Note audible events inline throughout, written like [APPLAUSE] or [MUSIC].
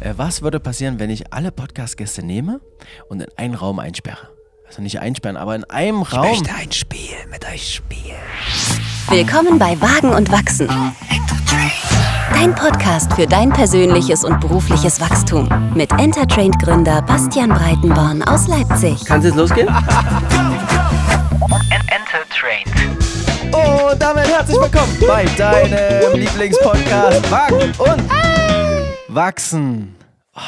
Äh, was würde passieren, wenn ich alle Podcast-Gäste nehme und in einen Raum einsperre? Also nicht einsperren, aber in einem Raum. Ich möchte ein Spiel mit euch spielen. Willkommen bei Wagen und Wachsen. Dein Podcast für dein persönliches und berufliches Wachstum. Mit Entertrained-Gründer Bastian Breitenborn aus Leipzig. Kann es jetzt losgehen? Entertrained. Und damit herzlich willkommen bei deinem Lieblingspodcast Wagen und Wachsen. Oh,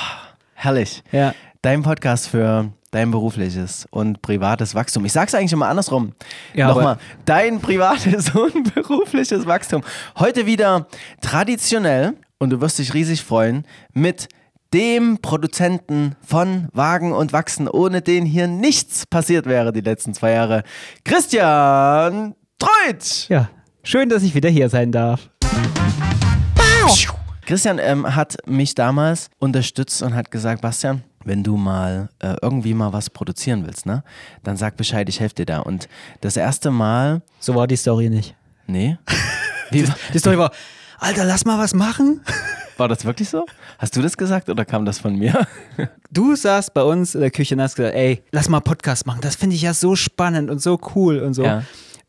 herrlich. Ja. Dein Podcast für dein berufliches und privates Wachstum. Ich sag's eigentlich immer andersrum. Ja, Nochmal, dein privates [LAUGHS] und berufliches Wachstum. Heute wieder traditionell und du wirst dich riesig freuen mit dem Produzenten von Wagen und Wachsen, ohne den hier nichts passiert wäre die letzten zwei Jahre. Christian Treutsch! Ja. Schön, dass ich wieder hier sein darf. Christian ähm, hat mich damals unterstützt und hat gesagt, Bastian, wenn du mal äh, irgendwie mal was produzieren willst, ne, dann sag Bescheid, ich helfe dir da. Und das erste Mal, So war die Story nicht. nee, [LAUGHS] wie, Die Story war, Alter, lass mal was machen. [LAUGHS] war das wirklich so? Hast du das gesagt oder kam das von mir? [LAUGHS] Du saßt bei uns in der Küche und hast gesagt, ey, lass mal Podcast machen. Das finde ich ja so spannend und so cool und so. Ja.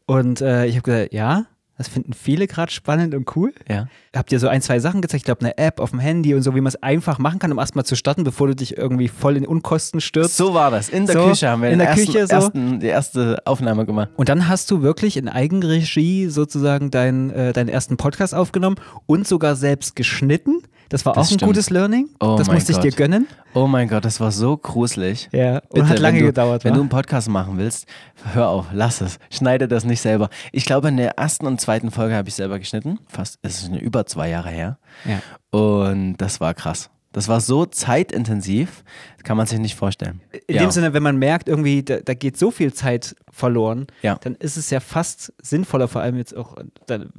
Und äh, ich habe gesagt, ja, das finden viele gerade spannend und cool. Ja. Habt ihr so ein, zwei Sachen gezeigt? Ich glaube, eine App auf dem Handy und so, wie man es einfach machen kann, um erstmal zu starten, bevor du dich irgendwie voll in Unkosten stürzt. So war das. In der So, Küche haben wir in den der ersten, Küche so. ersten, die erste Aufnahme gemacht. Und dann hast du wirklich in Eigenregie sozusagen dein, äh, deinen ersten Podcast aufgenommen und sogar selbst geschnitten. Das war Das auch ein stimmt. gutes Learning. Oh das musste ich dir gönnen. Oh mein Gott, das war so gruselig. Ja, und Bitte, hat lange du, gedauert, Wenn wa? du einen Podcast machen willst, hör auf, lass es. Schneide das nicht selber. Ich glaube, in der ersten und zweiten Folge habe ich selber geschnitten. Fast, es ist schon über zwei Jahre her. Ja. Und das war krass. Das war so zeitintensiv, das kann man sich nicht vorstellen. In ja. dem Sinne, wenn man merkt, irgendwie, da, da geht so viel Zeit verloren, Ja. dann ist es ja fast sinnvoller, vor allem jetzt auch in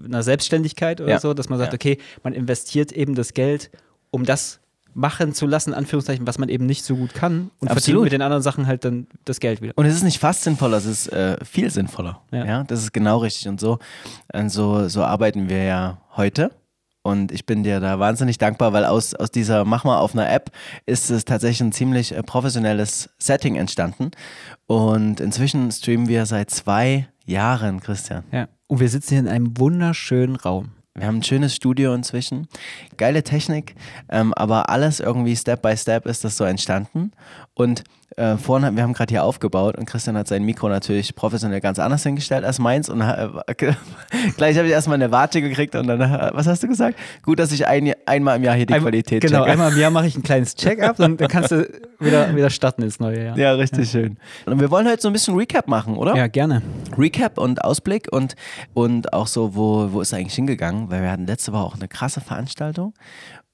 einer Selbstständigkeit oder Ja. so, dass man sagt, okay, man investiert eben das Geld, um das machen zu lassen, Anführungszeichen, was man eben nicht so gut kann und verdient Absolut. mit den anderen Sachen halt dann das Geld wieder. Und es ist nicht fast sinnvoller, es ist äh, viel sinnvoller. Ja. Ja. das ist genau richtig. Und so, und so, so arbeiten wir ja heute. Und ich bin dir da wahnsinnig dankbar, weil aus, aus dieser Mach mal auf einer App ist es tatsächlich ein ziemlich äh, professionelles Setting entstanden. Und inzwischen streamen wir seit zwei Jahren, Christian. Ja. Und wir sitzen hier in einem wunderschönen Raum. Wir haben ein schönes Studio inzwischen, geile Technik, ähm, aber alles irgendwie Step by Step ist das so entstanden. Und äh, vorne, wir haben gerade hier aufgebaut und Christian hat sein Mikro natürlich professionell ganz anders hingestellt als meins. Und äh, [LAUGHS] gleich habe ich erstmal eine Warte gekriegt und dann, äh, was hast du gesagt? Gut, dass ich ein, einmal im Jahr hier die Einmal- Qualität Genau, checke. einmal im Jahr mache ich ein kleines [LAUGHS] Check-up und dann kannst du wieder, wieder starten ins neue Jahr. Ja, richtig schön. Und wir wollen heute so ein bisschen Recap machen, oder? Ja, gerne. Recap und Ausblick und, und auch so, wo, wo ist er eigentlich hingegangen? Weil wir hatten letzte Woche auch eine krasse Veranstaltung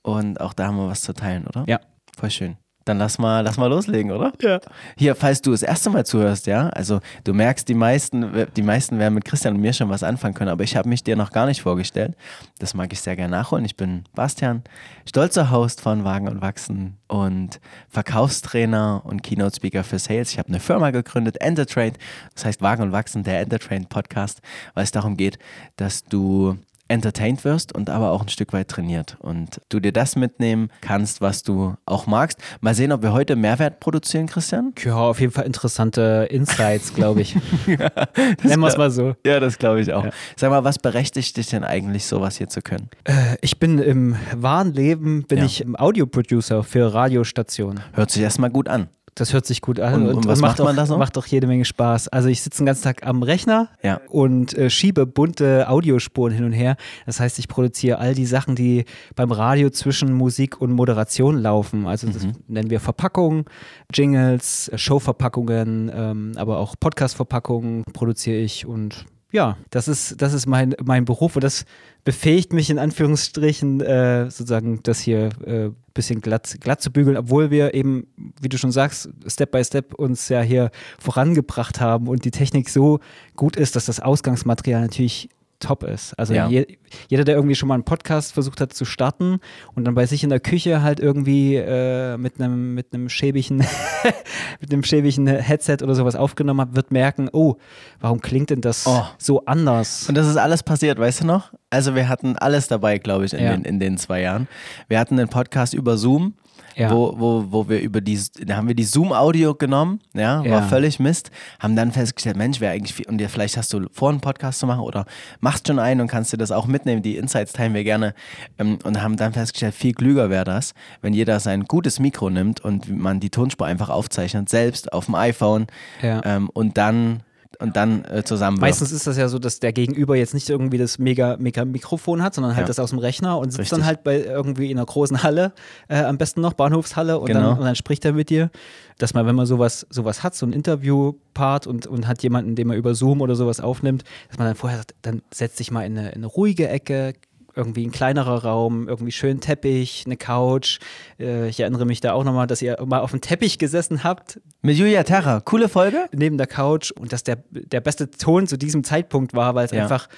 und auch da haben wir was zu teilen, oder? Ja. Voll schön. Dann lass mal, lass mal loslegen, oder? Ja. Hier, falls du das erste Mal zuhörst, ja, also du merkst, die meisten, die meisten werden mit Christian und mir schon was anfangen können, aber ich habe mich dir noch gar nicht vorgestellt. Das mag ich sehr gerne nachholen. Ich bin Bastian, stolzer Host von Wagen und Wachsen und Verkaufstrainer und Keynote Speaker für Sales. Ich habe eine Firma gegründet, Entertrained, das heißt Wagen und Wachsen, der Entertrained Podcast, weil es darum geht, dass du entertained wirst und aber auch ein Stück weit trainiert und du dir das mitnehmen kannst, was du auch magst. Mal sehen, ob wir heute Mehrwert produzieren, Christian. Ja, auf jeden Fall interessante Insights, glaube ich. [LAUGHS] Nennen wir es mal so. Ja, das glaube ich auch. Ja. Sag mal, was berechtigt dich denn eigentlich, sowas hier zu können? Äh, Ich bin im wahren Leben, bin Ja. ich Audioproducer für Radiostationen. Hört sich erstmal gut an. Das hört sich gut an Und- und was macht auch, man da so? macht auch jede Menge Spaß. Also ich sitze den ganzen Tag am Rechner Ja. und äh, schiebe bunte Audiospuren hin und her. Das heißt, ich produziere all die Sachen, die beim Radio zwischen Musik und Moderation laufen. Also das Mhm. nennen wir Verpackungen, Jingles, äh, Showverpackungen, ähm, aber auch Podcast-Verpackungen produziere ich und ja, das ist, das ist mein, mein Beruf und das befähigt mich in Anführungsstrichen äh, sozusagen das hier äh, bisschen glatt, glatt zu bügeln, obwohl wir eben, wie du schon sagst, Step by Step uns ja hier vorangebracht haben und die Technik so gut ist, dass das Ausgangsmaterial natürlich top ist. Also Ja. je, jeder, der irgendwie schon mal einen Podcast versucht hat zu starten und dann bei sich in der Küche halt irgendwie äh, mit einem mit einem schäbigen [LAUGHS] mit einem schäbigen Headset oder sowas aufgenommen hat, wird merken, oh, warum klingt denn das Oh. so anders? Und das ist alles passiert, weißt du noch? Also wir hatten alles dabei, glaube ich, in, Ja. den, in den zwei Jahren. Wir hatten einen Podcast über Zoom Ja. wo, wo, wo wir über die, da haben wir die Zoom-Audio genommen, ja, war Ja. völlig Mist, haben dann festgestellt, Mensch, wäre eigentlich, viel, und dir, vielleicht hast du vor, einen Podcast zu machen oder machst schon einen und kannst dir das auch mitnehmen, die Insights teilen wir gerne ähm, und haben dann festgestellt, viel klüger wäre das, wenn jeder sein gutes Mikro nimmt und man die Tonspur einfach aufzeichnet, selbst auf dem iPhone Ja. ähm, und dann, und dann äh, zusammen Meistens ist das ja so, dass der Gegenüber jetzt nicht irgendwie das mega, mega Mikrofon hat, sondern halt Ja. das aus dem Rechner und sitzt Richtig. dann halt bei irgendwie in einer großen Halle, äh, am besten noch Bahnhofshalle und, Genau. dann, und dann spricht er mit dir. Dass man, wenn man sowas, sowas hat, so ein Interview-Part und, und hat jemanden, den man über Zoom oder sowas aufnimmt, dass man dann vorher sagt, dann setzt sich mal in eine, in eine ruhige Ecke, irgendwie ein kleinerer Raum, irgendwie schön Teppich, eine Couch. Äh, ich erinnere mich da auch nochmal, dass ihr mal auf dem Teppich gesessen habt, Mit Julia Terra, coole Folge. neben der Couch und dass der, der beste Ton zu diesem Zeitpunkt war, weil es Ja. einfach,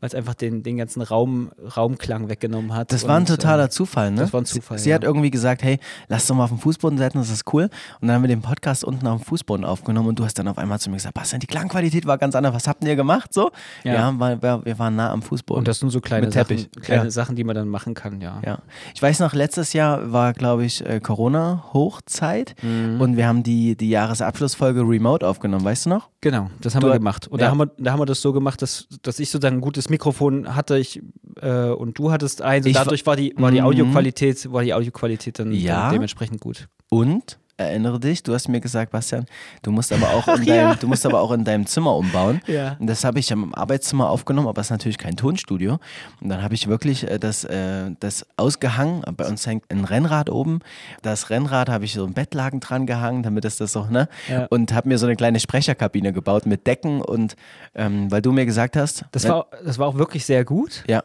weil es einfach den, den ganzen Raum, Raumklang weggenommen hat. Das war ein Und, totaler äh, Zufall, ne? das war ein Zufall, Sie, sie ja. hat irgendwie gesagt, hey, lass doch mal auf den Fußboden setzen, das ist cool. Und dann haben wir den Podcast unten auf dem Fußboden aufgenommen und du hast dann auf einmal zu mir gesagt, Bastian, die Klangqualität war ganz anders. Was habt ihr gemacht so? Ja. Ja, weil wir, wir waren nah am Fußboden. Und das sind so kleine Mit Sachen, Teppich. Kleine Ja. Sachen, die man dann machen kann, ja. Ja. Ich weiß noch, letztes Jahr war, glaube ich, äh, Corona-Hochzeit Mhm. und wir haben die, die Jahresabschlussfolge remote aufgenommen, weißt du noch? Genau, das haben Du- wir gemacht. Und ja. da, haben wir, da haben wir das so gemacht, dass, dass ich sozusagen ein gutes Mikrofon hatte ich, äh, und du hattest eins. Und Ich dadurch war die, war die Mhm. Audioqualität, war die Audioqualität dann, Ja. dann dementsprechend gut. Und erinnere dich, du hast mir gesagt, Bastian, du musst aber auch [LAUGHS] in, ja. deinem, du musst aber auch in deinem Zimmer umbauen. Ja. Und das habe ich im Arbeitszimmer aufgenommen, aber es ist natürlich kein Tonstudio. Und dann habe ich wirklich äh, das, äh, das ausgehangen. Bei uns hängt ein Rennrad oben. Das Rennrad habe ich so ein Bettlaken dran gehangen, damit es das so, ne? Ja. Und habe mir so eine kleine Sprecherkabine gebaut mit Decken und ähm, weil du mir gesagt hast. Das wenn- war, das war auch wirklich sehr gut, ja.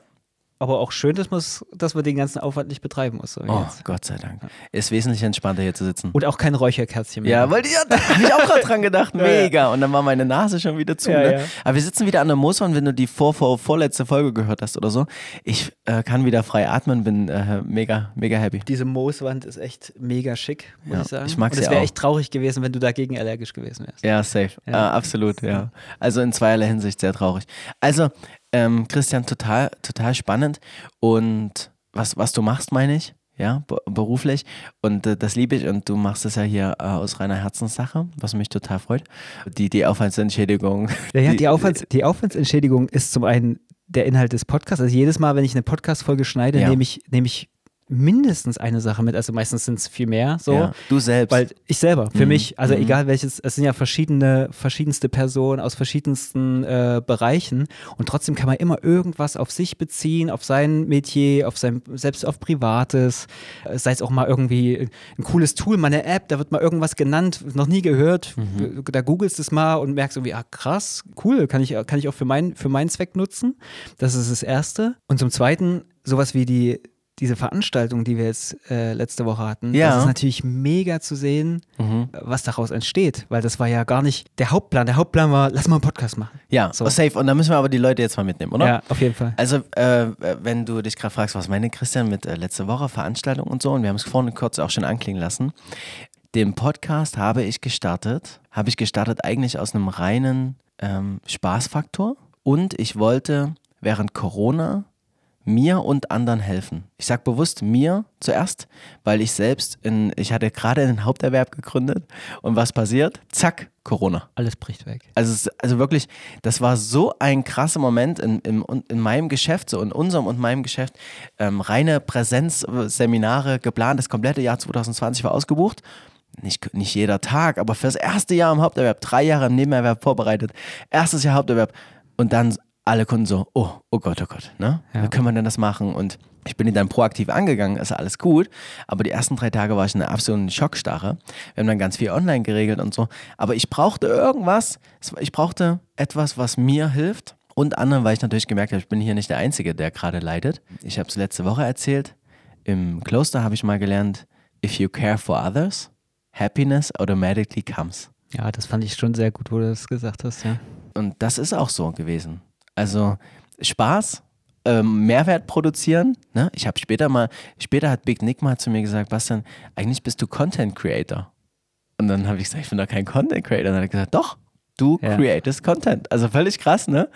Aber auch schön, dass, dass man den ganzen Aufwand nicht betreiben muss. so Oh, jetzt. Gott sei Dank. Ist wesentlich entspannter hier zu sitzen. Und auch kein Räucherkerzchen mehr. Ja, weil ja, da habe ich auch gerade dran gedacht. [LAUGHS] ja. Mega. Und dann war meine Nase schon wieder zu. Ja, ne? Aber wir sitzen wieder an der Mooswand, wenn du die vor, vor, vorletzte Folge gehört hast oder so. Ich äh, kann wieder frei atmen, bin äh, mega, mega happy. Diese Mooswand ist echt mega schick, muss ich sagen. ich mag Und sie es wäre echt traurig gewesen, wenn du dagegen allergisch gewesen wärst. Ja, safe. Äh, absolut, ja. Also in zweierlei Hinsicht sehr traurig. Also, ähm, Christian, total, total spannend. Und was, was du machst, meine ich, ja, be- beruflich. Und äh, das liebe ich. Und du machst es ja hier äh, aus reiner Herzenssache, was mich total freut. Die, die Aufwandsentschädigung. Ja, ja, die, Aufwands, die Aufwandsentschädigung ist zum einen der Inhalt des Podcasts. Also jedes Mal, wenn ich eine Podcast-Folge schneide, Ja. nehme ich, nehme ich mindestens eine Sache mit. Also meistens sind es viel mehr. So. Ja, du selbst. Weil ich selber, für Mhm. mich, also Mhm. egal welches, es sind ja verschiedene, verschiedenste Personen aus verschiedensten äh, Bereichen und trotzdem kann man immer irgendwas auf sich beziehen, auf sein Metier, auf sein, selbst auf Privates, äh, sei es auch mal irgendwie ein cooles Tool, mal eine App, da wird mal irgendwas genannt, noch nie gehört, Mhm. da googelst du es mal und merkst irgendwie, ah krass, cool, kann ich, kann ich auch für, mein, für meinen Zweck nutzen. Das ist das Erste. Und zum Zweiten, sowas wie die diese Veranstaltung, die wir jetzt äh, letzte Woche hatten, Ja. das ist natürlich mega zu sehen, Mhm. was daraus entsteht, weil das war ja gar nicht der Hauptplan. Der Hauptplan war, lass mal einen Podcast machen. Ja, So. safe. Und da müssen wir aber die Leute jetzt mal mitnehmen, oder? Ja, auf jeden Fall. Also, äh, wenn du dich gerade fragst, was meine Christian mit äh, letzte Woche Veranstaltung und so, und wir haben es vorhin kurz auch schon anklingen lassen. Den Podcast habe ich gestartet, habe ich gestartet eigentlich aus einem reinen ähm, Spaßfaktor und ich wollte während Corona mir und anderen helfen. Ich sage bewusst mir zuerst, weil ich selbst in, ich hatte gerade einen Haupterwerb gegründet und was passiert? Zack, Corona. Alles bricht weg. Also, also wirklich, das war so ein krasser Moment in, in, in meinem Geschäft, so in unserem und meinem Geschäft. Ähm, reine Präsenzseminare geplant, das komplette Jahr 2020 war ausgebucht. Nicht, nicht jeder Tag, aber fürs erste Jahr im Haupterwerb, drei Jahre im Nebenerwerb vorbereitet, erstes Jahr Haupterwerb und dann alle Kunden so, oh, oh Gott, oh Gott, ne? Ja. Wie können wir denn das machen? Und ich bin dann proaktiv angegangen, ist alles gut, aber die ersten drei Tage war ich in einer absoluten Schockstarre. Wir haben dann ganz viel online geregelt und so, aber ich brauchte irgendwas, ich brauchte etwas, was mir hilft und anderen, weil ich natürlich gemerkt habe, ich bin hier nicht der Einzige, der gerade leidet. Ich habe es letzte Woche erzählt, im Kloster habe ich mal gelernt, if you care for others, happiness automatically comes. Ja, das fand ich schon sehr gut, wo du das gesagt hast, ja. Und das ist auch so gewesen. Also Spaß, ähm, Mehrwert produzieren. Ne? Ich habe später mal, später hat Big Nick mal zu mir gesagt, Bastian, eigentlich bist du Content Creator. Und dann habe ich gesagt, ich bin doch kein Content Creator. Und dann hat er gesagt, doch, du Ja. createst Content. Also völlig krass, ne?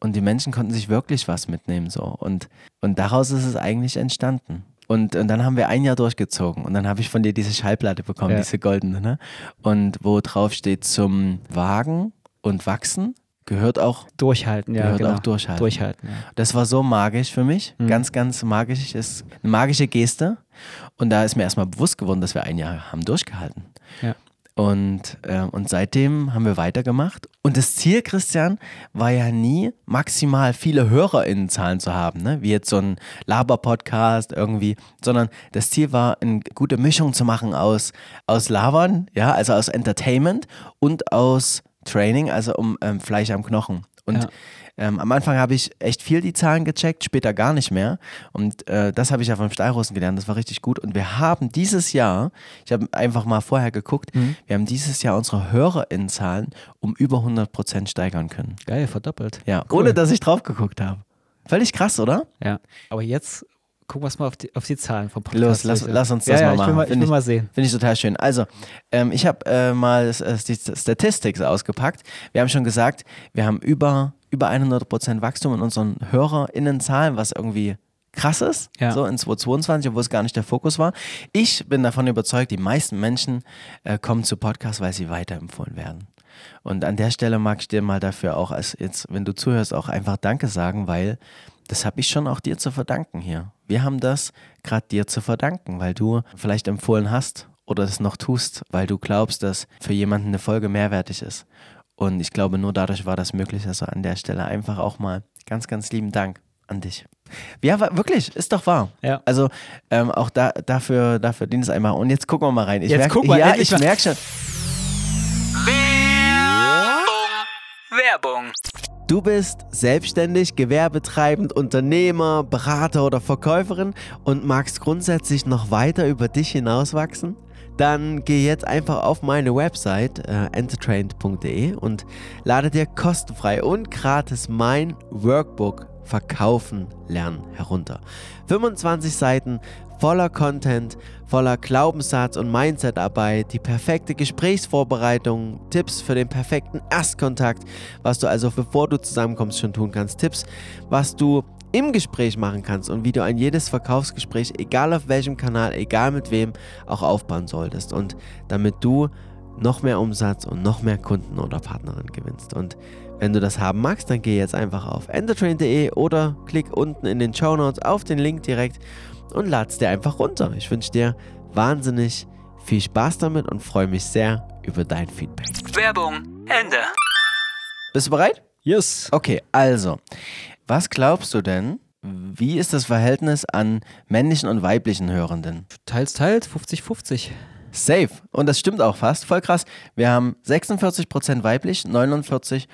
Und die Menschen konnten sich wirklich was mitnehmen so. Und, und daraus ist es eigentlich entstanden. Und, und dann haben wir ein Jahr durchgezogen. Und dann habe ich von dir diese Schallplatte bekommen, Ja. diese goldene. Ne? Und wo drauf steht, zum Wagen und Wachsen gehört auch, Durchhalten, ja. Gehört genau. auch durchhalten. Durchhalten, ja. das war so magisch für mich. Mhm. Ganz, ganz magisch. Ist eine magische Geste. Und da ist mir erstmal bewusst geworden, dass wir ein Jahr haben durchgehalten. Ja. Und, äh, und seitdem haben wir weitergemacht. Und das Ziel, Christian, war ja nie, maximal viele HörerInnenzahlen zu haben, ne? wie jetzt so ein Laber-Podcast irgendwie, sondern das Ziel war, eine gute Mischung zu machen aus, aus Labern, ja, also aus Entertainment und aus Training, also um ähm, Fleisch am Knochen. Und Ja. ähm, am Anfang habe ich echt viel die Zahlen gecheckt, später gar nicht mehr. Und äh, das habe ich ja vom Steilrussen gelernt, das war richtig gut. Und wir haben dieses Jahr, ich habe einfach mal vorher geguckt, wir haben dieses Jahr unsere HörerInnenzahlen um über 100% steigern können. Geil, verdoppelt. Ja, Cool. ohne dass ich drauf geguckt habe. Völlig krass, oder? Ja. Aber jetzt gucken wir mal auf die, auf die Zahlen vom Podcast. Los, lass, lass uns das ja, mal ja, machen. Ich will mal, ich will mal sehen. Finde ich total schön. Also, ähm, ich habe äh, mal äh, die Statistics ausgepackt. Wir haben schon gesagt, wir haben über, über 100% Wachstum in unseren HörerInnenzahlen, was irgendwie krass ist, Ja. so in 2022, obwohl es gar nicht der Fokus war. Ich bin davon überzeugt, die meisten Menschen äh, kommen zu Podcasts, weil sie weiterempfohlen werden. Und an der Stelle mag ich dir mal dafür auch, als jetzt, wenn du zuhörst, auch einfach Danke sagen, weil das habe ich schon auch dir zu verdanken hier. Wir haben das gerade dir zu verdanken, weil du vielleicht empfohlen hast oder es noch tust, weil du glaubst, dass für jemanden eine Folge mehrwertig ist. Und ich glaube, nur dadurch war das möglich. Also an der Stelle einfach auch mal ganz, ganz lieben Dank an dich. Ja, wirklich, ist doch wahr. Ja. Also ähm, auch da, dafür, dafür dient es einmal. Und jetzt gucken wir mal rein. Ich Jetzt merk, guck mal ja, endlich ich mal. merke schon. Werbung. Du bist selbstständig, gewerbetreibend, Unternehmer, Berater oder Verkäuferin und magst grundsätzlich noch weiter über dich hinauswachsen? Dann geh jetzt einfach auf meine Website äh, entertrained.de und lade dir kostenfrei und gratis mein Workbook Verkaufen lernen herunter. 25 Seiten voller Content, voller Glaubenssatz und Mindsetarbeit, die perfekte Gesprächsvorbereitung, Tipps für den perfekten Erstkontakt, was du also bevor du zusammenkommst schon tun kannst, Tipps, was du im Gespräch machen kannst und wie du ein jedes Verkaufsgespräch, egal auf welchem Kanal, egal mit wem, auch aufbauen solltest und damit du noch mehr Umsatz und noch mehr Kunden oder Partnerin gewinnst. Und wenn du das haben magst, dann geh jetzt einfach auf entertrain.de oder klick unten in den Show Notes auf den Link direkt und lad's dir einfach runter. Ich wünsche dir wahnsinnig viel Spaß damit und freue mich sehr über dein Feedback. Werbung. Ende. Bist du bereit? Yes. Okay, also, was glaubst du denn, wie ist das Verhältnis an männlichen und weiblichen Hörenden? Teils, teils, 50-50. Safe. Und das stimmt auch fast. Voll krass. Wir haben 46% weiblich, 49%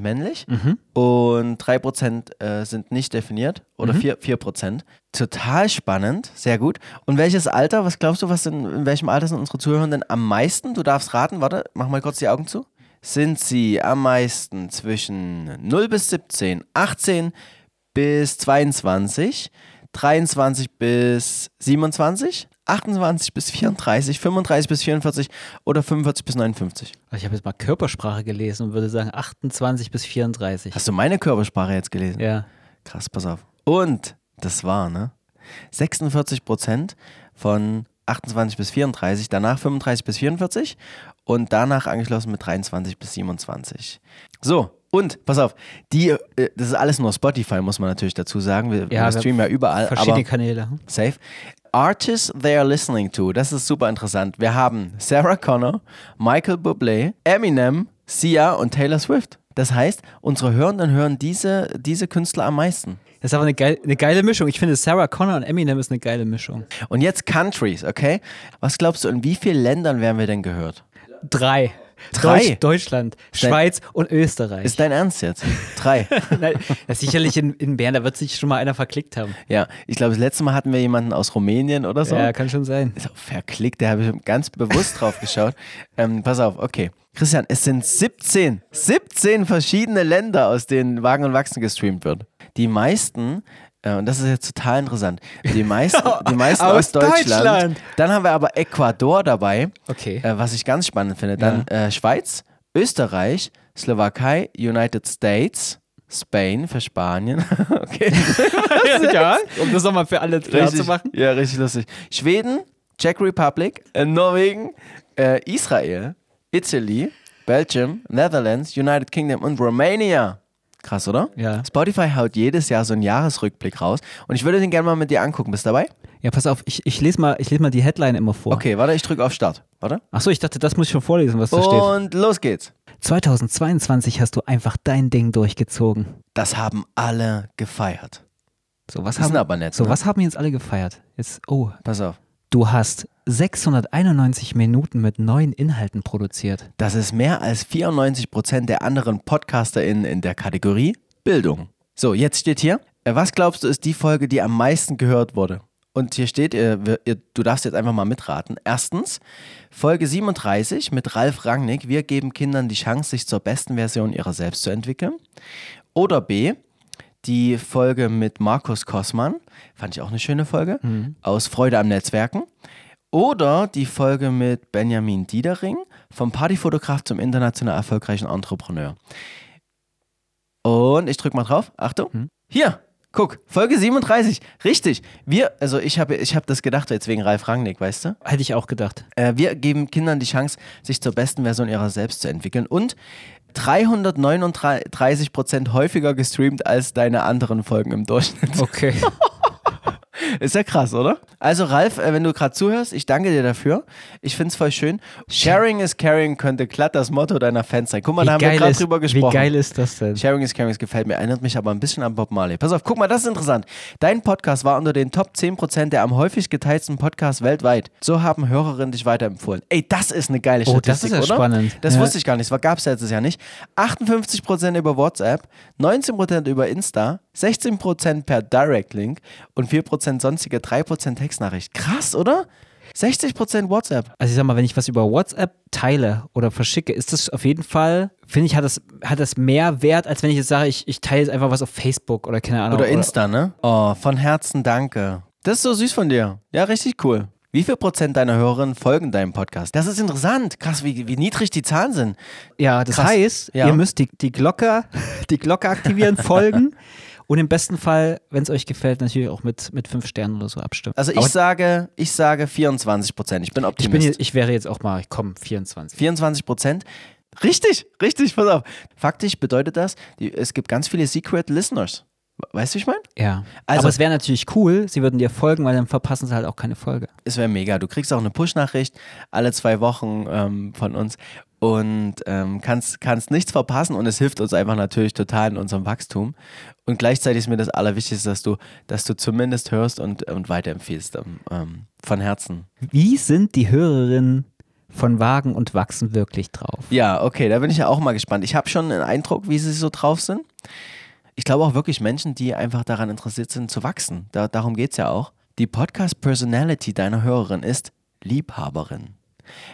männlich und 3% äh, sind nicht definiert oder vier 4%, 4%. Total spannend. Sehr gut. Und welches Alter, was glaubst du, was in, in welchem Alter sind unsere Zuhörenden am meisten? Du darfst raten. Warte, mach mal kurz die Augen zu. Sind sie am meisten zwischen 0 bis 17, 18 bis 22, 23 bis 27, 28 bis 34, 35 bis 44 oder 45 bis 59. Also ich habe jetzt mal Körpersprache gelesen und würde sagen 28 bis 34. Hast du meine Körpersprache jetzt gelesen? ja. Krass, pass auf. Und das war, ne? 46 Prozent von 28 bis 34, danach 35 bis 44 und danach angeschlossen mit 23 bis 27. So, und pass auf, die, äh, das ist alles nur Spotify, muss man natürlich dazu sagen. Wir, Ja, wir streamen ja überall. Verschiedene Kanäle. Safe. Artists they are listening to. Das ist super interessant. Wir haben Sarah Connor, Michael Bublé, Eminem, Sia und Taylor Swift. Das heißt, unsere Hörenden hören diese, diese Künstler am meisten. Das ist aber eine, geil, eine geile Mischung. Ich finde, Sarah Connor und Eminem ist eine geile Mischung. Und jetzt Countries, okay? Was glaubst du, in wie vielen Ländern werden wir denn gehört? Drei. Drei? Deutsch, Deutschland, Dein- Schweiz und Österreich. Ist dein Ernst jetzt? Drei. [LAUGHS] Nein, sicherlich in, in Bern, da wird sich schon mal einer verklickt haben. ja, ich glaube, das letzte Mal hatten wir jemanden aus Rumänien oder so. Ja, kann schon sein. Auch verklickt, da habe ich ganz bewusst drauf geschaut. [LAUGHS] Ähm, pass auf, okay. Christian, es sind 17, 17 verschiedene Länder, aus denen Wagen und Wachsen gestreamt wird. Die meisten, und das ist jetzt total interessant, die meisten, [LAUGHS] die meisten aus, Aus Deutschland. Deutschland. Dann haben wir aber Ecuador dabei, Okay. äh, was ich ganz spannend finde. Dann äh, Schweiz, Österreich, Slowakei, United States, Spain für Spanien. [LAUGHS] okay. [LAUGHS] ja, um das nochmal für alle klar Richtig, zu machen. Ja, richtig lustig. Schweden, Czech Republic, äh, Norwegen, äh, Israel, Italy, Belgium, Netherlands, United Kingdom und Romania. Krass, oder? Ja. Spotify haut jedes Jahr so einen Jahresrückblick raus und ich würde den gerne mal mit dir angucken. Bist du dabei? Ja, pass auf, ich, ich lese mal, ich lese mal die Headline immer vor. Okay, warte, ich drücke auf Start. Warte. Achso, ich dachte, das muss ich schon vorlesen, was da steht. Und los geht's. 2022 hast du einfach dein Ding durchgezogen. Das haben alle gefeiert. So, was sind haben, aber nett. so, ne? was haben jetzt alle gefeiert? Jetzt, oh, Pass auf. du hast 691 Minuten mit neuen Inhalten produziert. Das ist mehr als 94% der anderen PodcasterInnen in der Kategorie Bildung. So, jetzt steht hier, äh, was glaubst du ist die Folge, die am meisten gehört wurde? Und hier steht, ihr, ihr, du darfst jetzt einfach mal mitraten. Erstens, Folge 37 mit Ralf Rangnick. Wir geben Kindern die Chance, sich zur besten Version ihrer selbst zu entwickeln. Oder B, die Folge mit Markus Kossmann. Fand ich auch eine schöne Folge. Aus Freude am Netzwerken. Oder die Folge mit Benjamin Diedering, vom Partyfotograf zum international erfolgreichen Entrepreneur. Und ich drück mal drauf. Achtung. Hier, guck, Folge 37. Richtig. Wir, also ich habe ich hab das gedacht, jetzt wegen Ralf Rangnick, weißt du? Hätte ich auch gedacht. Äh, wir geben Kindern die Chance, sich zur besten Version ihrer selbst zu entwickeln. Und 339 Prozent häufiger gestreamt als deine anderen Folgen im Durchschnitt. Okay. [LAUGHS] Ist ja krass, oder? Also Ralf, äh, wenn du gerade zuhörst, ich danke dir dafür. Ich finde es voll schön. Sharing is caring könnte glatt das Motto deiner Fans sein. Guck mal, da haben wir gerade drüber wie gesprochen. geil ist das denn? Sharing is caring, das gefällt mir. Erinnert mich aber ein bisschen an Bob Marley. Pass auf, guck mal, das ist interessant. Dein Podcast war unter den Top 10% der am häufig geteilten Podcasts weltweit. So haben Hörerinnen dich weiterempfohlen. Ey, das ist eine geile Oh, das Statistik, ist ja oder? spannend. Das Ja. wusste ich gar nicht. Das gab es letztes Jahr nicht. 58% über WhatsApp, 19% über Insta, 16% per Direct Link und 4% sonstige 3% Textnachricht. Krass, oder? 60% WhatsApp. Also ich sag mal, wenn ich was über WhatsApp teile oder verschicke, ist das auf jeden Fall, finde ich, hat das, hat das mehr Wert, als wenn ich jetzt sage, ich, ich teile jetzt einfach was auf Facebook oder keine Ahnung. Oder Insta, ne? Oh, von Herzen danke. Das ist so süß von dir. Ja, richtig cool. Wie viel Prozent deiner Hörerinnen folgen deinem Podcast? Das ist interessant. Krass, wie, wie niedrig die Zahlen sind. Ja, das Krass. heißt, Ja. ihr müsst die, die Glocke, [LAUGHS] die Glocke aktivieren, folgen [LAUGHS] und im besten Fall, wenn es euch gefällt, natürlich auch mit, mit fünf Sternen oder so abstimmen. Also ich Aber sage, ich sage 24 Prozent. Ich bin ich, Optimist. bin jetzt, ich wäre jetzt auch mal, komm, 24. 24 Prozent. Richtig, richtig, pass auf. Faktisch bedeutet das, die, es gibt ganz viele Secret Listeners. Weißt du, wie ich meine? Ja. Also- Aber es wäre natürlich cool, sie würden dir folgen, weil dann verpassen sie halt auch keine Folge. Es wäre mega. Du kriegst auch eine Push-Nachricht alle zwei Wochen ähm, von uns und ähm, kannst, kannst nichts verpassen und es hilft uns einfach natürlich total in unserem Wachstum. Und gleichzeitig ist mir das Allerwichtigste, dass du, dass du zumindest hörst und, und weiterempfiehlst. Ähm, ähm, von Herzen. Wie sind die Hörerinnen von Wagen und Wachsen wirklich drauf? Ja, okay, da bin ich ja auch mal gespannt. Ich habe schon einen Eindruck, wie sie so drauf sind. Ich glaube auch wirklich Menschen, die einfach daran interessiert sind, zu wachsen. Da, darum geht es ja auch. Die Podcast-Personality deiner Hörerin ist Liebhaberin.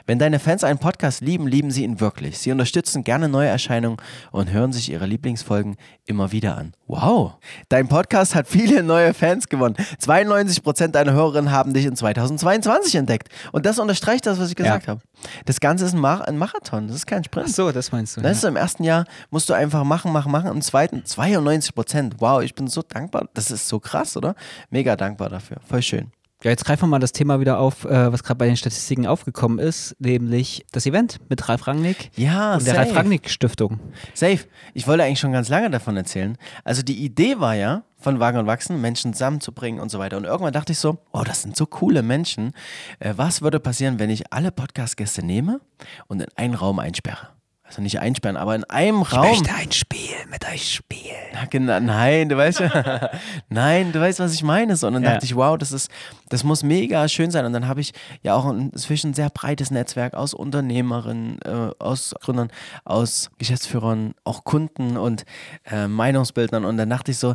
Wenn deine Fans einen Podcast lieben, lieben sie ihn wirklich. Sie unterstützen gerne neue Erscheinungen und hören sich ihre Lieblingsfolgen immer wieder an. Wow! Dein Podcast hat viele neue Fans gewonnen. 92% deiner Hörerinnen haben dich in 2022 entdeckt. Und das unterstreicht das, was ich gesagt habe. Das Ganze ist ein, Mar ein Marathon, das ist kein Sprint. so, das meinst du. Weißt du, im ersten Jahr musst du einfach machen, machen, machen. Im zweiten 92 Prozent. Wow, ich bin so dankbar. Das ist so krass, oder? Mega dankbar dafür. Voll schön. Ja, jetzt greifen wir mal das Thema wieder auf, äh, was gerade bei den Statistiken aufgekommen ist, nämlich das Event mit Ralf Rangnick Ja, und der safe. Ralf Rangnick Stiftung. Safe. Ich wollte eigentlich schon ganz lange davon erzählen. Also die Idee war ja, von Wagen und Wachsen Menschen zusammenzubringen und so weiter. Und irgendwann dachte ich so, oh, das sind so coole Menschen. Äh, was würde passieren, wenn ich alle Podcast-Gäste nehme und in einen Raum einsperre? Also nicht einsperren, aber in einem Raum. ein Spiel mit euch spielen. Na, genau, nein, du weißt, [LAUGHS] nein, du weißt, was ich meine. So, und dann Ja. dachte ich, wow, das ist, das muss mega schön sein. Und dann habe ich ja auch inzwischen ein sehr breites Netzwerk aus Unternehmerinnen, äh, aus Gründern, aus Geschäftsführern, auch Kunden und äh, Meinungsbildnern. Und dann dachte ich so,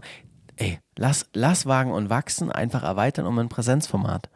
ey, lass, lass Wagen und Wachsen einfach erweitern um ein Präsenzformat.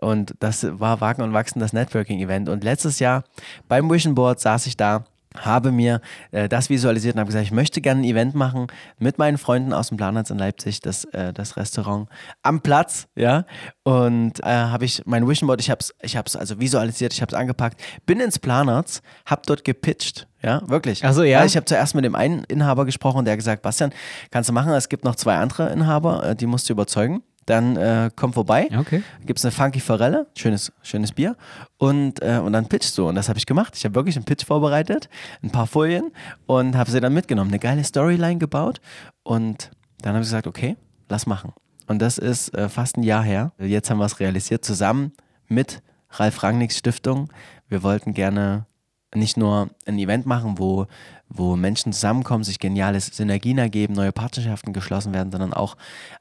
Und das war Wagen und Wachsen, das Networking-Event. Und letztes Jahr beim Vision Board saß ich da habe mir äh, das visualisiert und habe gesagt, ich möchte gerne ein Event machen mit meinen Freunden aus dem Planarz in Leipzig, das, äh, das Restaurant am Platz, ja. Und äh, habe ich mein Vision Board, ich habe es ich hab's also visualisiert, ich habe es angepackt, bin ins Planarz, habe dort gepitcht, ja, wirklich. Ach so, ja? Ich habe zuerst mit dem einen Inhaber gesprochen, der hat gesagt, Bastian, kannst du machen, es gibt noch zwei andere Inhaber, äh, die musst du überzeugen. Dann äh, komm vorbei, Okay. gibt es eine funky Forelle, schönes, schönes Bier und, äh, und dann pitchst du. Und das habe ich gemacht. Ich habe wirklich einen Pitch vorbereitet, ein paar Folien und habe sie dann mitgenommen. Eine geile Storyline gebaut und dann habe ich gesagt, okay, lass machen. Und das ist äh, fast ein Jahr her. Jetzt haben wir es realisiert, zusammen mit Ralf Rangnicks Stiftung. Wir wollten gerne nicht nur ein Event machen, wo, wo Menschen zusammenkommen, sich geniale Synergien ergeben, neue Partnerschaften geschlossen werden, sondern auch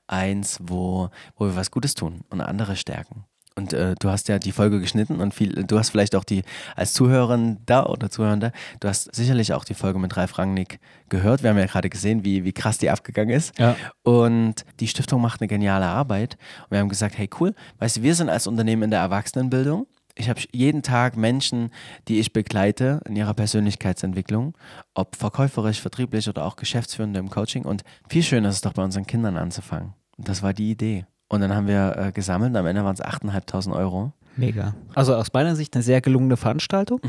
eins, wo, wo wir was Gutes tun und andere stärken. Und äh, du hast ja die Folge geschnitten und viel, du hast vielleicht auch die als Zuhörerin da oder Zuhörende, du hast sicherlich auch die Folge mit Ralf Rangnick gehört. Wir haben ja gerade gesehen, wie, wie krass die abgegangen ist. Ja. Und die Stiftung macht eine geniale Arbeit. Und wir haben gesagt, hey cool, weißt du, wir sind als Unternehmen in der Erwachsenenbildung. Ich habe jeden Tag Menschen, die ich begleite in ihrer Persönlichkeitsentwicklung, ob verkäuferisch, vertrieblich oder auch Geschäftsführende im Coaching. Und viel schöner ist es doch bei unseren Kindern anzufangen. Und das war die Idee. Und dann haben wir äh, gesammelt am Ende waren es 8.500 Euro. Mega. Also aus meiner Sicht eine sehr gelungene Veranstaltung.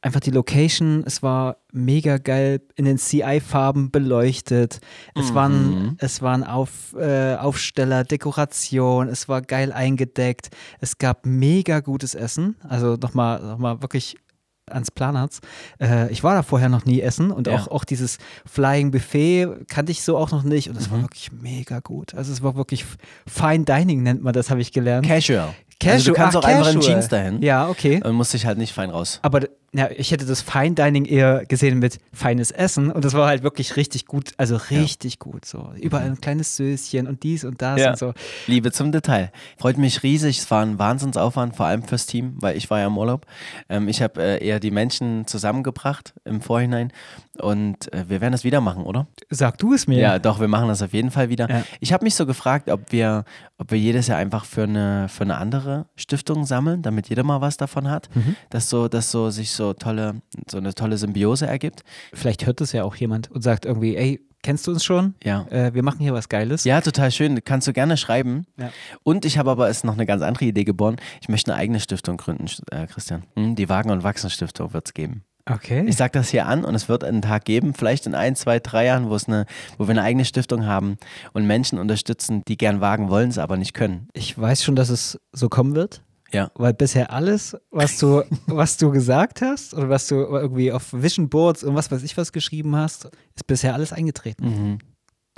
Einfach die Location, es war mega geil in den CI-Farben beleuchtet. Es waren, es waren Auf, äh, Aufsteller, Dekoration, es war geil eingedeckt. Es gab mega gutes Essen. Also nochmal noch mal wirklich ans Planarz. Äh, ich war da vorher noch nie essen und Ja. auch, auch dieses Flying Buffet kannte ich so auch noch nicht und es war wirklich mega gut. Also es war wirklich Fine Dining nennt man das, habe ich gelernt. Casual. Also du kannst ach, auch einfach in casual. Jeans dahin Ja, okay. und musst dich halt nicht fein raus. Aber ja, ich hätte das Fine Dining eher gesehen mit feines Essen und das war halt wirklich richtig gut, also richtig gut so. Überall ein kleines Söschen und dies und das Ja. und so. Liebe zum Detail. Freut mich riesig. Es war ein Wahnsinnsaufwand, vor allem fürs Team, weil ich war ja im Urlaub. Ähm, ich habe äh, eher die Menschen zusammengebracht im Vorhinein und äh, wir werden das wieder machen, oder? Sag du es mir. Ja, doch, wir machen das auf jeden Fall wieder. Ja. Ich habe mich so gefragt, ob wir, ob wir jedes Jahr einfach für eine, für eine andere Stiftung sammeln, damit jeder mal was davon hat, Mhm. dass so, dass so sich so tolle, so eine tolle Symbiose ergibt. Vielleicht hört es ja auch jemand und sagt irgendwie, ey, kennst du uns schon? Ja. Äh, wir machen hier was Geiles. Ja, total schön. Kannst du gerne schreiben. Ja. Und ich habe aber ist noch eine ganz andere Idee geboren. Ich möchte eine eigene Stiftung gründen, äh, Christian. Hm, die Wagen- und Wachsen-Stiftung wird es geben. Okay. Ich sage das hier an und es wird einen Tag geben, vielleicht in ein, zwei, drei Jahren, wo, es eine, wo wir eine eigene Stiftung haben und Menschen unterstützen, die gern wagen wollen, es aber nicht können. ich weiß schon, dass es so kommen wird. Ja. Weil bisher alles, was du, [LAUGHS] was du gesagt hast oder was du irgendwie auf Vision Boards und was weiß ich was geschrieben hast, ist bisher alles eingetreten. Mhm.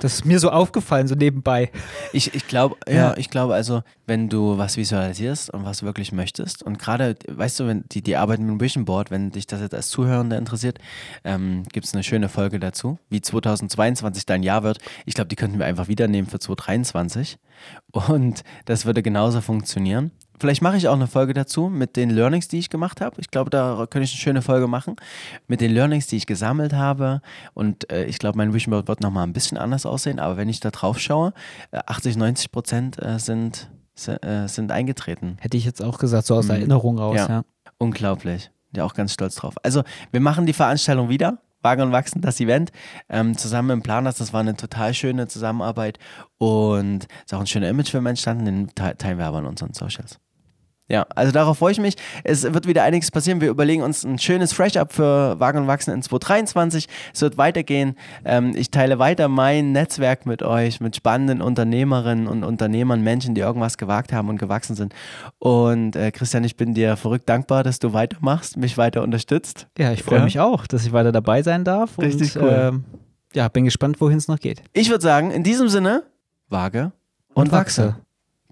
Das ist mir so aufgefallen, so nebenbei. Ich, ich glaube, ja, Ja. ich glaube also, wenn du was visualisierst und was wirklich möchtest und gerade, weißt du, wenn die, die Arbeit mit dem Vision Board, wenn dich das jetzt als Zuhörender interessiert, ähm, gibt es eine schöne Folge dazu, wie 2022 dein Jahr wird. Ich glaube, die könnten wir einfach wieder nehmen für 2023 und das würde genauso funktionieren. Vielleicht mache ich auch eine Folge dazu mit den Learnings, die ich gemacht habe. Ich glaube, da könnte ich eine schöne Folge machen mit den Learnings, die ich gesammelt habe. Und äh, ich glaube, mein Vision Board wird nochmal ein bisschen anders aussehen. Aber wenn ich da drauf schaue, äh, 80, 90 Prozent äh, sind, si- äh, sind eingetreten. Hätte ich jetzt auch gesagt, so aus der Erinnerung raus, Ja. ja. Unglaublich. Ja, auch ganz stolz drauf. Also, wir machen die Veranstaltung wieder. Wagen und Wachsen, das Event, ähm, zusammen im Planers. Das war eine total schöne Zusammenarbeit und ist auch ein schöner Imagefilm entstanden, den te- teilen wir aber in unseren Socials. Ja, also darauf freue ich mich. Es wird wieder einiges passieren. Wir überlegen uns ein schönes Fresh-Up für Wagen und Wachsen in 2023. Es wird weitergehen. Ähm, ich teile weiter mein Netzwerk mit euch, mit spannenden Unternehmerinnen und Unternehmern, Menschen, die irgendwas gewagt haben und gewachsen sind. Und äh, Christian, ich bin dir verrückt dankbar, dass du weitermachst, mich weiter unterstützt. Ja, ich freue Ja. mich auch, dass ich weiter dabei sein darf. Richtig und, cool. ähm, ja, bin gespannt, wohin es noch geht. Ich würde sagen, in diesem Sinne, wage und, Und wachse. wachse.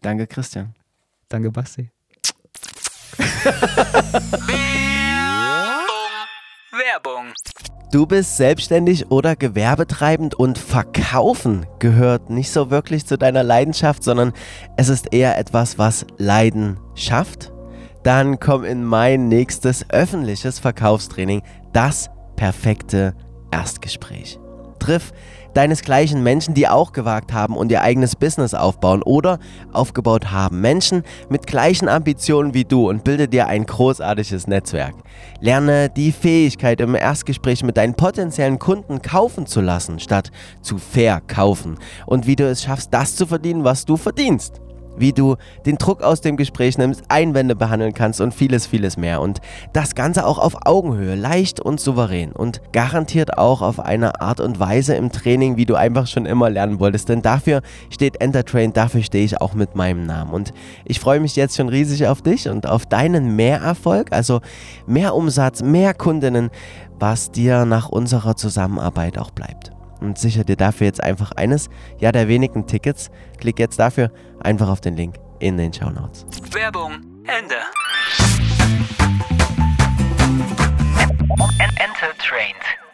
Danke, Christian. Danke, Basti. Werbung. Du bist selbstständig oder gewerbetreibend und verkaufen gehört nicht so wirklich zu deiner Leidenschaft, sondern es ist eher etwas, was Leiden schafft. Dann komm in mein nächstes öffentliches Verkaufstraining, das perfekte Erstgespräch. Triff deinesgleichen Menschen, die auch gewagt haben und ihr eigenes Business aufbauen oder aufgebaut haben. Menschen mit gleichen Ambitionen wie du und bilde dir ein großartiges Netzwerk. Lerne die Fähigkeit im Erstgespräch mit deinen potenziellen Kunden kaufen zu lassen, statt zu verkaufen. Und wie du es schaffst, das zu verdienen, was du verdienst wie du den Druck aus dem Gespräch nimmst, Einwände behandeln kannst und vieles, vieles mehr. Und das Ganze auch auf Augenhöhe, leicht und souverän und garantiert auch auf eine Art und Weise im Training, wie du einfach schon immer lernen wolltest. Denn dafür steht Entertrain, dafür stehe ich auch mit meinem Namen. Und ich freue mich jetzt schon riesig auf dich und auf deinen Mehrerfolg, also mehr Umsatz, mehr Kundinnen, was dir nach unserer Zusammenarbeit auch bleibt und sicher dir dafür jetzt einfach eines, ja der wenigen Tickets. Klick jetzt dafür einfach auf den Link in den Show Notes. Werbung Ende. Enter Trained.